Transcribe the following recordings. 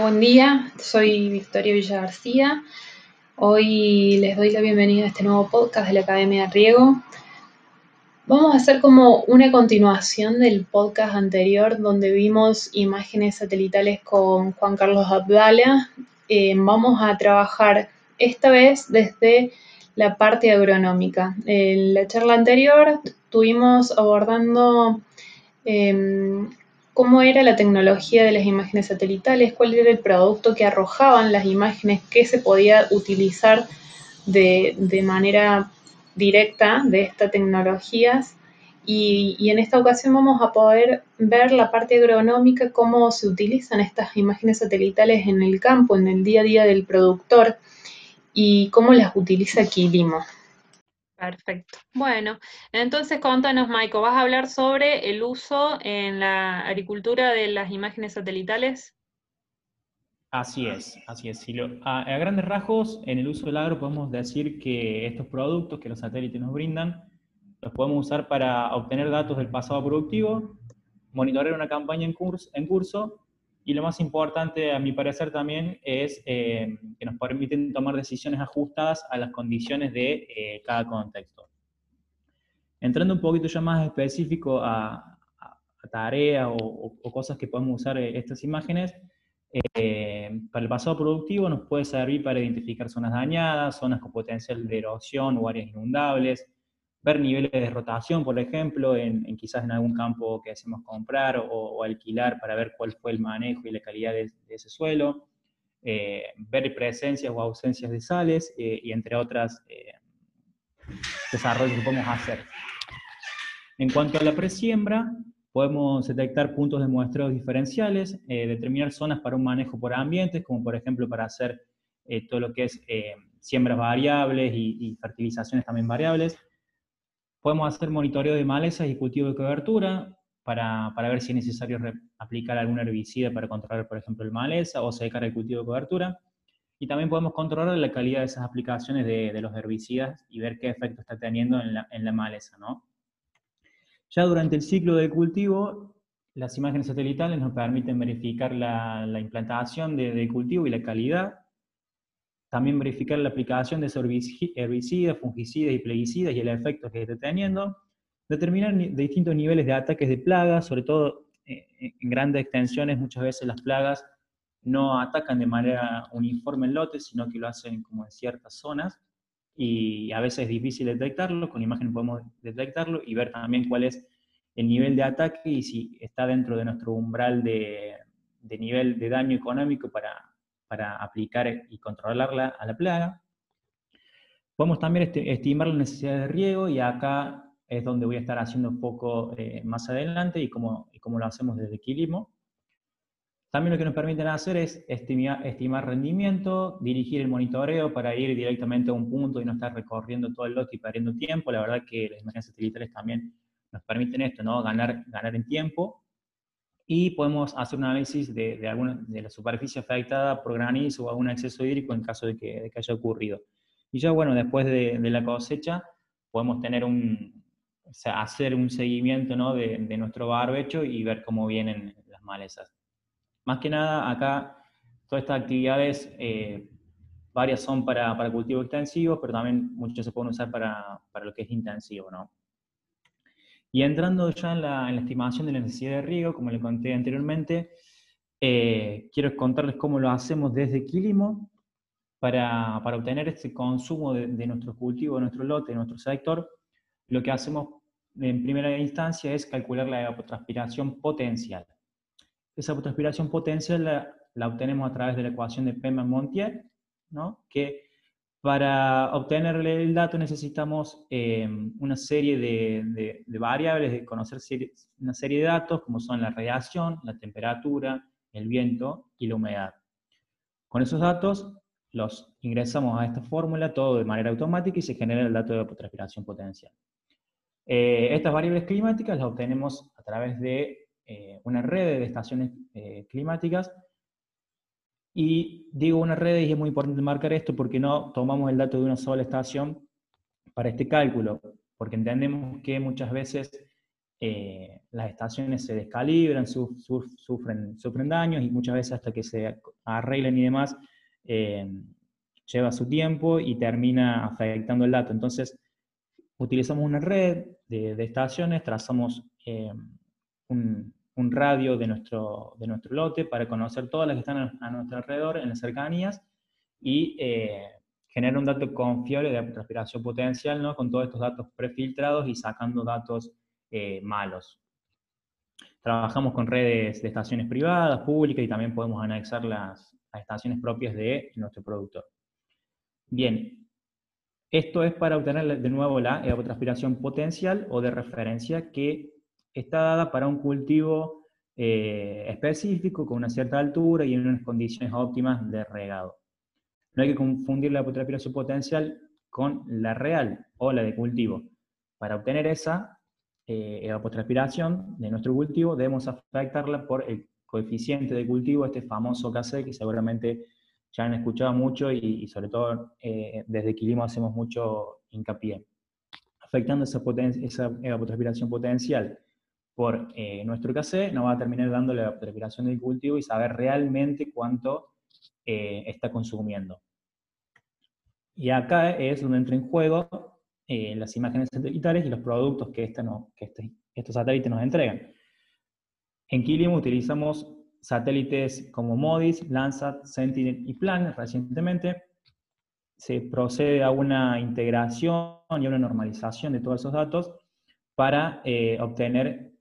Buen día. Soy Victoria Villa García. Hoy les doy la bienvenida a este nuevo podcast de la Academia Riego. Vamos a hacer como una continuación del podcast anterior donde vimos imágenes satelitales con Juan Carlos Abdala. Eh, vamos a trabajar esta vez desde la parte agronómica. En la charla anterior estuvimos abordando em, cómo era la tecnología de las imágenes satelitales, cuál era el producto que arrojaban las imágenes, qué se podía utilizar de, manera directa de estas tecnologías. Y, en esta ocasión vamos a poder ver la parte agronómica, cómo se utilizan estas imágenes satelitales en el campo, en el día a día del productor y cómo las utiliza Quilimo. Perfecto. Bueno, entonces contanos, Maiko, ¿vas a hablar sobre el uso en la agricultura de las imágenes satelitales? Así es, así es. a, grandes rasgos, en el uso del agro podemos decir que estos productos que los satélites nos brindan, los podemos usar para obtener datos del pasado productivo, monitorear una campaña en curso, en curso y lo más importante, a mi parecer, también es eh, que nos permiten tomar decisiones ajustadas a las condiciones de eh, cada contexto. Entrando un poquito ya más específico a, tareas o, cosas que podemos usar eh, estas imágenes, para el pasado productivo nos puede servir para identificar zonas dañadas, zonas con potencial de erosión o áreas inundables, ver niveles de rotación, por ejemplo, en, quizás en algún campo que hacemos comprar o, alquilar para ver cuál fue el manejo y la calidad de, ese suelo, eh, ver presencias o ausencias de sales eh, y entre otras eh, desarrollos que podemos hacer. En cuanto a la presiembra, podemos detectar puntos de muestreo diferenciales, determinar zonas para un manejo por ambientes, como por ejemplo para hacer todo lo que es siembras variables y fertilizaciones también variables, Podemos hacer monitoreo de malezas y cultivo de cobertura para, ver si es necesario aplicar algún herbicida para controlar, por ejemplo, el maleza o secar el cultivo de cobertura. Y también podemos controlar la calidad de esas aplicaciones de, los herbicidas y ver qué efecto está teniendo en la, maleza. ¿no? Ya durante el ciclo de cultivo, las imágenes satelitales nos permiten verificar la, implantación del cultivo y la calidad también verificar la aplicación de herbicidas, fungicidas y plaguicidas y el efecto que esté teniendo. Determinar distintos niveles de ataques de plagas, sobre todo eh, en grandes extensiones, muchas veces las plagas no atacan de manera uniforme en lotes, sino que lo hacen como en ciertas zonas, y a veces es difícil detectarlo, con imagen podemos detectarlo y ver también cuál es el nivel de ataque y si está dentro de nuestro umbral de nivel de daño económico para, para aplicar y controlarla a la plaga. Podemos también estimar las necesidades de riego y acá es donde voy a estar haciendo un poco eh, más adelante y cómo, lo hacemos desde Quilimo. También lo que nos permiten hacer es estimar, estimar, rendimiento, dirigir el monitoreo para ir directamente a un punto y no estar recorriendo todo el lote y perdiendo tiempo. La verdad que las imágenes satelitales también nos permiten esto, ¿no? ganar, ganar en tiempo y podemos hacer un análisis de, de, alguna, de la superficie afectada por granizo o algún exceso hídrico en caso de que, haya ocurrido. Y ya, bueno, después de, la cosecha, podemos tener un, o sea, hacer un seguimiento ¿no? de, nuestro barbecho y ver cómo vienen las malezas. Más que nada, acá todas estas actividades, eh, varias son para, para cultivo extensivo, pero también muchas se pueden usar para, para lo que es intensivo, ¿no? Y entrando ya en la, estimación de la necesidad de riego, como le conté anteriormente, eh, quiero contarles cómo lo hacemos desde Quilimo para, para obtener este consumo de, nuestro cultivo, de nuestro lote, de nuestro sector. Lo que hacemos en primera instancia es calcular la evapotranspiración potencial. Esa evapotranspiración potencial la, la, obtenemos a través de la ecuación de Pema-Montier, ¿no? que para obtener el dato necesitamos eh, una serie de, variables, de conocer una serie de datos como son la radiación, la temperatura, el viento y la humedad. Con esos datos los ingresamos a esta fórmula todo de manera automática y se genera el dato de transpiración potencial. Eh, estas variables climáticas las obtenemos a través de eh, una red de estaciones climáticas y digo una red y es muy importante marcar esto porque no tomamos el dato de una sola estación para este cálculo, porque entendemos que muchas veces eh, las estaciones se descalibran, sufren, daños y muchas veces hasta que se arreglen y demás, eh, lleva su tiempo y termina afectando el dato. Entonces, utilizamos una red de, estaciones, trazamos eh, un, radio de nuestro, de nuestro lote para conocer todas las que están a, nuestro alrededor, en las cercanías, y generar un dato confiable de respiración potencial, ¿no? con todos estos datos prefiltrados y sacando datos eh, malos. Trabajamos con redes de estaciones privadas, públicas y también podemos anexar las, estaciones propias de nuestro productor. Bien, esto es para obtener de nuevo la evapotranspiración potencial o de referencia que está dada para un cultivo eh, específico con una cierta altura y en unas condiciones óptimas de regado. No hay que confundir la evapotranspiración potencial con la real o la de cultivo. Para obtener esa, eh, evapotranspiración de nuestro cultivo, debemos afectarla por el coeficiente de cultivo, este famoso KC, que seguramente ya han escuchado mucho y, sobre todo eh, desde Quilimo hacemos mucho hincapié. Afectando esa, esa evapotranspiración potencial por eh, nuestro KC, nos va a terminar dando la evapotranspiración del cultivo y saber realmente cuánto eh, está consumiendo. Y acá es donde entra en juego eh, las imágenes satelitales y los productos que, este que este, estos satélites nos entregan. En Kilimo utilizamos satélites como MODIS, Landsat, Sentinel y Plan recientemente. Se procede a una integración y a una normalización de todos esos datos para obtener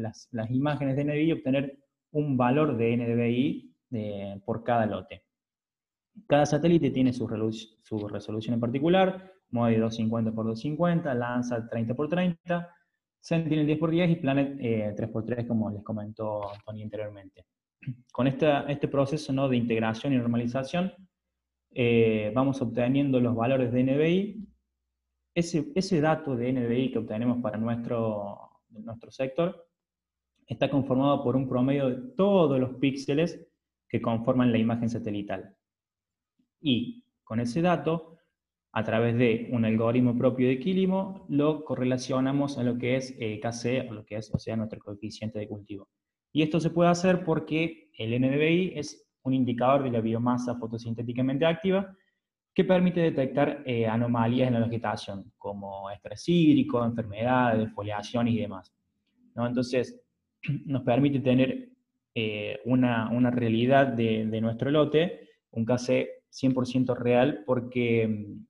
las, las, imágenes de NDVI y obtener un valor de NDVI eh, por cada lote. Cada satélite tiene su, su resolución en particular, MODI 250 x 250, Landsat 30 x 30, Sentinel 10 x 10 y Planet 3 x 3, como les comentó Tony anteriormente. Con este proceso ¿no? de integración y normalización, eh, vamos obteniendo los valores de NBI. Ese, ese dato de NBI que obtenemos para nuestro, nuestro sector está conformado por un promedio de todos los píxeles que conforman la imagen satelital. Y con ese dato a través de un algoritmo propio de Quilimo, lo correlacionamos a lo que es eh, KC, o lo que es, o sea, nuestro coeficiente de cultivo. Y esto se puede hacer porque el NDVI es un indicador de la biomasa fotosintéticamente activa que permite detectar eh, anomalías en la vegetación, como estrés hídrico, enfermedades, foliación y demás. ¿no? Entonces, nos permite tener eh, una, una, realidad de, de nuestro lote, un KC 100% real, porque mm,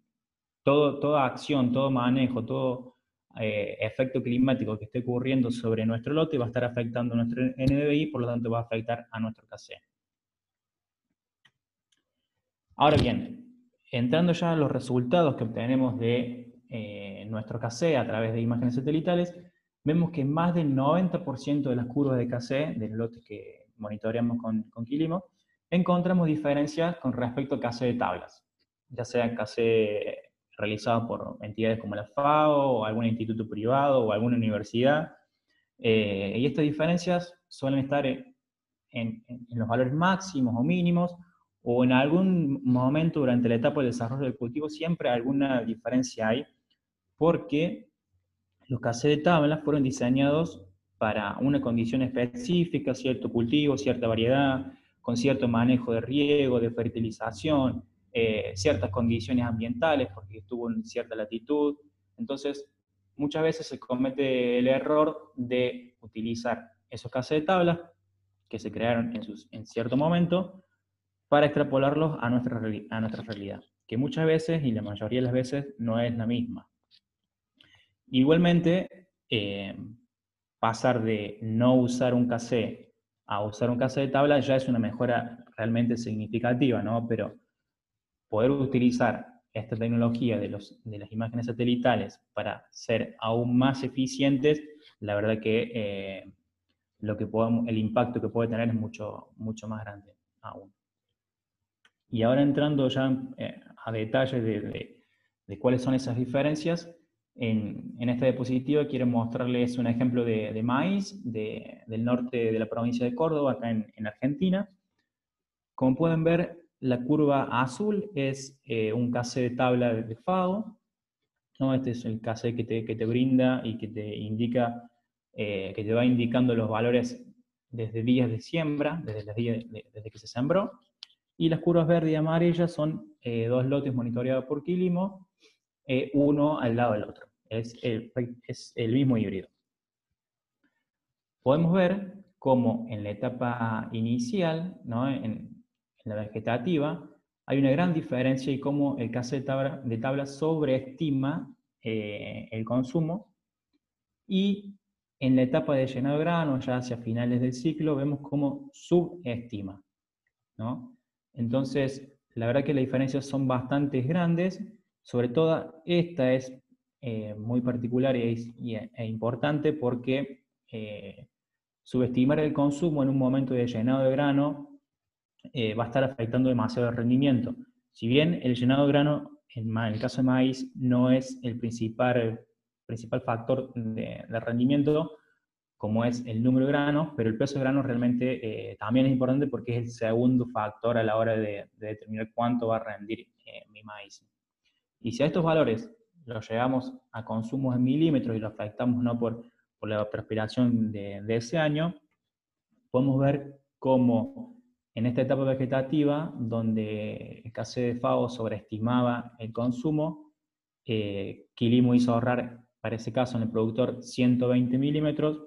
toda acción, todo manejo, todo eh, efecto climático que esté ocurriendo sobre nuestro lote va a estar afectando a nuestro NDVI, por lo tanto va a afectar a nuestro KC. Ahora bien, entrando ya a los resultados que obtenemos de eh, nuestro KC a través de imágenes satelitales, vemos que más del 90% de las curvas de KC, del lote que monitoreamos con, con Quilimo, encontramos diferencias con respecto a KC de tablas, ya sea KC realizados por entidades como la FAO, o algún instituto privado, o alguna universidad. Eh, y estas diferencias suelen estar en, los valores máximos o mínimos, o en algún momento durante la etapa del desarrollo del cultivo siempre alguna diferencia hay, porque los cassettes de tablas fueron diseñados para una condición específica, cierto cultivo, cierta variedad, con cierto manejo de riego, de fertilización, eh, ciertas condiciones ambientales, porque estuvo en cierta latitud. Entonces, muchas veces se comete el error de utilizar esos tabla que se crearon en, en cierto momento para extrapolarlos a nuestra, a nuestra realidad, que muchas veces, y la mayoría de las veces, no es la misma. Igualmente, eh, pasar de no usar un cassette a usar un cassette de tabla ya es una mejora realmente significativa, ¿no? Pero poder utilizar esta tecnología de, los, de las imágenes satelitales para ser aún más eficientes, la verdad que eh, lo que el impacto que puede tener es mucho, mucho más grande aún. Y ahora entrando ya eh, a detalles de, de, cuáles son esas diferencias, en, en, esta diapositiva quiero mostrarles un ejemplo de, de maíz del norte de la provincia de Córdoba, acá en, en Argentina. Como pueden ver, la curva azul es eh, un case de tabla de FAO. ¿no? Este es el case que te, que te, brinda y que te indica que te va indicando los valores desde días de siembra, desde, los días desde que se sembró, y las curvas verde y amarilla son dos lotes monitoreados por Quilimo, uno al lado del otro. Es el, es el mismo híbrido. Podemos ver cómo en la etapa inicial, ¿no? en, la vegetativa, hay una gran diferencia y cómo el caso de tabla, sobreestima eh, el consumo y en la etapa de llenado de grano, ya hacia finales del ciclo, vemos cómo subestima. ¿no? Entonces, la verdad que las diferencias son bastante grandes, sobre todo esta es eh, muy particular y, e importante porque eh, subestimar el consumo en un momento de llenado de grano eh, va a estar afectando demasiado el rendimiento. Si bien el llenado de grano, en, el caso de maíz, no es el principal, principal factor de, rendimiento, como es el número de granos, pero el peso de grano realmente eh, también es importante porque es el segundo factor a la hora de, determinar cuánto va a rendir eh, mi maíz. Y si a estos valores los llevamos a consumos en milímetros y los afectamos no por por la transpiración de, ese año, podemos ver cómo en esta etapa vegetativa, donde el caso de FAO sobreestimaba el consumo, eh, Quilimo hizo ahorrar, para ese caso en el productor, 120 milímetros,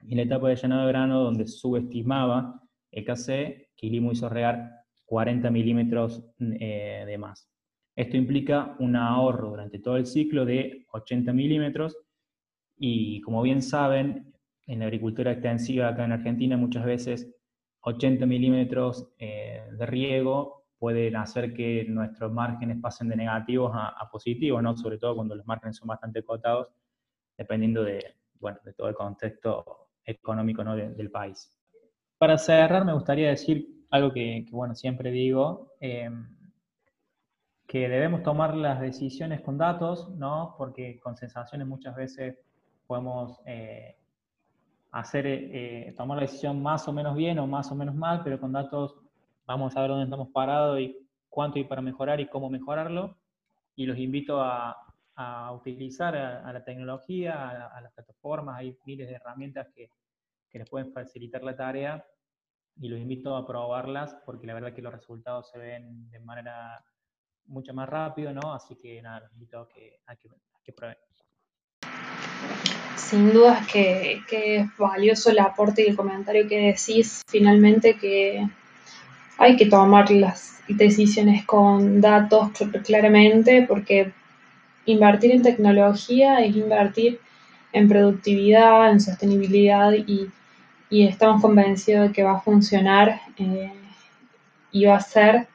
y en la etapa de llenado de grano, donde subestimaba el KC, Quilimo hizo ahorrar 40 milímetros eh, de más. Esto implica un ahorro durante todo el ciclo de 80 milímetros, y como bien saben, en la agricultura extensiva acá en Argentina muchas veces 80 milímetros eh, de riego pueden hacer que nuestros márgenes pasen de negativos a, positivos, ¿no? sobre todo cuando los márgenes son bastante cotados, dependiendo de, bueno, de todo el contexto económico del país. Para cerrar, me gustaría decir algo que, bueno, siempre digo, eh, que debemos tomar las decisiones con datos, ¿no? porque con sensaciones muchas veces podemos eh, hacer, eh, tomar la decisión más o menos bien o más o menos mal, pero con datos vamos a ver dónde estamos parados y cuánto hay para mejorar y cómo mejorarlo. Y los invito a, utilizar a, la tecnología, a, las plataformas, hay miles de herramientas que, que les pueden facilitar la tarea y los invito a probarlas porque la verdad que los resultados se ven de manera mucho más rápido, ¿no? Así que nada, los invito a que, a que, a prueben sin dudas que, es valioso el aporte y el comentario que decís finalmente que hay que tomar las decisiones con datos claramente porque invertir en tecnología es invertir en productividad, en sostenibilidad y, estamos convencidos de que va a funcionar eh, y va a ser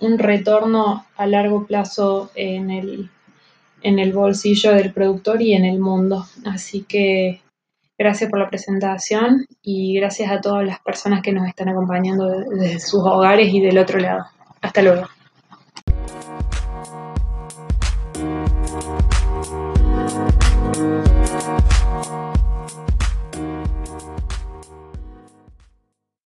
un retorno a largo plazo en el, en el bolsillo del productor y en el mundo. Así que gracias por la presentación y gracias a todas las personas que nos están acompañando desde sus hogares y del otro lado. Hasta luego.